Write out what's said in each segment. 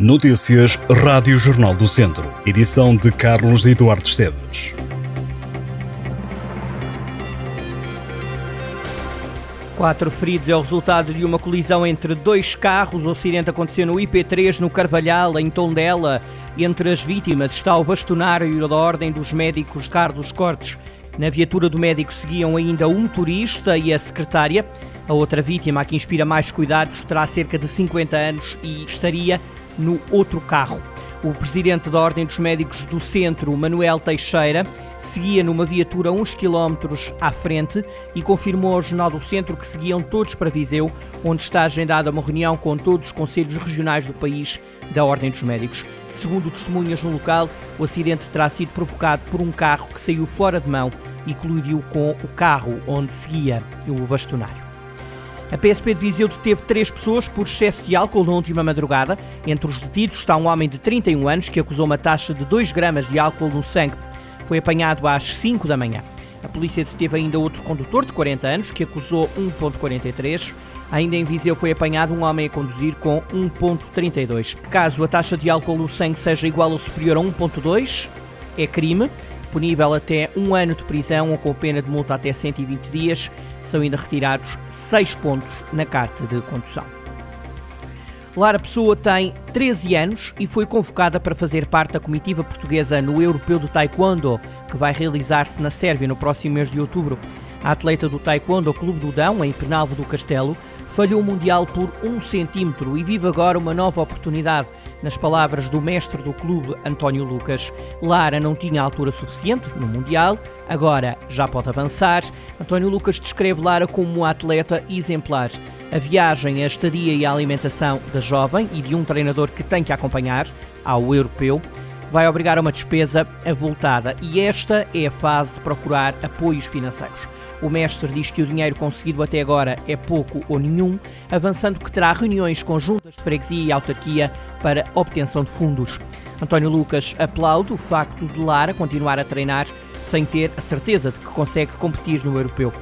Notícias Rádio Jornal do Centro. Edição de Carlos Eduardo Esteves. Quatro feridos é o resultado de uma colisão entre dois carros. O acidente aconteceu no IP3, no Carvalhal, em Tondela. Entre as vítimas está o bastonário da Ordem dos Médicos Carlos Cortes. Na viatura do médico seguiam ainda um turista e a secretária. A outra vítima, a que inspira mais cuidados, terá cerca de 50 anos e estaria no outro carro. O presidente da Ordem dos Médicos do Centro, Manuel Teixeira, seguia numa viatura uns quilómetros à frente e confirmou ao Jornal do Centro que seguiam todos para Viseu, onde está agendada uma reunião com todos os conselhos regionais do país da Ordem dos Médicos. Segundo testemunhas no local, o acidente terá sido provocado por um carro que saiu fora de mão e colidiu com o carro onde seguia o bastonário. A PSP de Viseu deteve três pessoas por excesso de álcool na última madrugada. Entre os detidos está um homem de 31 anos que acusou uma taxa de 2 gramas de álcool no sangue. Foi apanhado às 5 da manhã. A polícia deteve ainda outro condutor de 40 anos que acusou 1.43. Ainda em Viseu foi apanhado um homem a conduzir com 1.32. Caso a taxa de álcool no sangue seja igual ou superior a 1.2, é crime punível até um ano de prisão ou com pena de multa até 120 dias. São ainda retirados seis pontos na carta de condução. Lara Pessoa tem 13 anos e foi convocada para fazer parte da comitiva portuguesa no Europeu do Taekwondo, que vai realizar-se na Sérvia no próximo mês de outubro. A atleta do Taekwondo Clube do Dão, em Penalvo do Castelo, falhou o Mundial por um centímetro e vive agora uma nova oportunidade. Nas palavras do mestre do clube, António Lucas, Lara não tinha altura suficiente no Mundial, agora já pode avançar. António Lucas descreve Lara como uma atleta exemplar. A viagem, a estadia e a alimentação da jovem e de um treinador que tem que acompanhar ao europeu vai obrigar a uma despesa avultada e esta é a fase de procurar apoios financeiros. O mestre diz que o dinheiro conseguido até agora é pouco ou nenhum, avançando que terá reuniões conjuntas de freguesia e autarquia para obtenção de fundos. António Lucas aplaude o facto de Lara continuar a treinar sem ter a certeza de que consegue competir no europeu.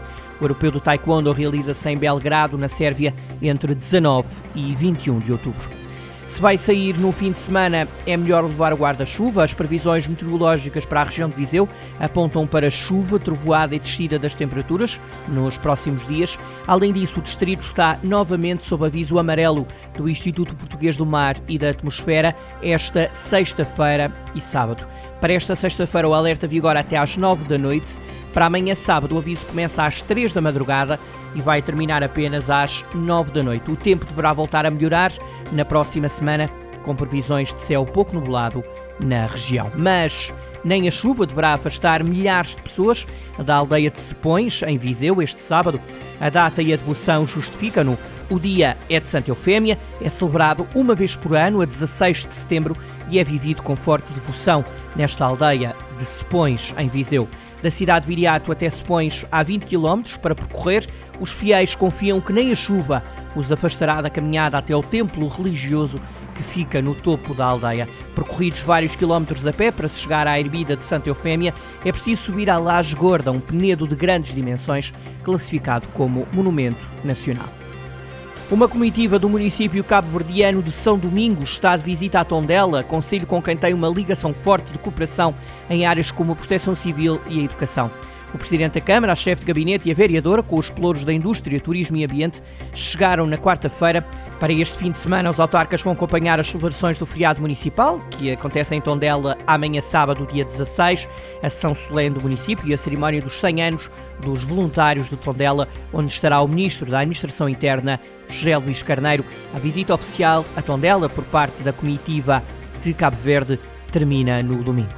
O europeu do Taekwondo realiza-se em Belgrado, na Sérvia, entre 19 e 21 de outubro. Se vai sair no fim de semana, é melhor levar guarda-chuva. As previsões meteorológicas para a região de Viseu apontam para chuva, trovoada e descida das temperaturas nos próximos dias. Além disso, o distrito está novamente sob aviso amarelo do Instituto Português do Mar e da Atmosfera esta sexta-feira e sábado. Para esta sexta-feira, o alerta vigora até às nove da noite. Para amanhã, sábado, o aviso começa às três da madrugada e vai terminar apenas às nove da noite. O tempo deverá voltar a melhorar na próxima semana, com previsões de céu pouco nublado na região. Mas nem a chuva deverá afastar milhares de pessoas da aldeia de Sepões, em Viseu, este sábado. A data e a devoção justificam-no. O dia é de Santa Eufémia, é celebrado uma vez por ano, a 16 de setembro, e é vivido com forte devoção nesta aldeia de Sepões, em Viseu. Da cidade de Viriato até Sepões há 20 km para percorrer. Os fiéis confiam que nem a chuva os afastará da caminhada até o templo religioso que fica no topo da aldeia. Percorridos vários quilómetros a pé para se chegar à ermida de Santa Eufémia, é preciso subir à Laje Gorda, um penedo de grandes dimensões, classificado como Monumento Nacional. Uma comitiva do município cabo-verdiano de São Domingos está de visita à Tondela, conselho com quem tem uma ligação forte de cooperação em áreas como a proteção civil e a educação. O Presidente da Câmara, a chefe de gabinete e a vereadora, com os pelouros da indústria, turismo e ambiente, chegaram na quarta-feira. Para este fim de semana, os autarcas vão acompanhar as celebrações do feriado municipal, que acontece em Tondela amanhã sábado, dia 16, a sessão solene do município e a cerimónia dos 100 anos dos voluntários de Tondela, onde estará o Ministro da Administração Interna, José Luís Carneiro. A visita oficial a Tondela por parte da comitiva de Cabo Verde termina no domingo.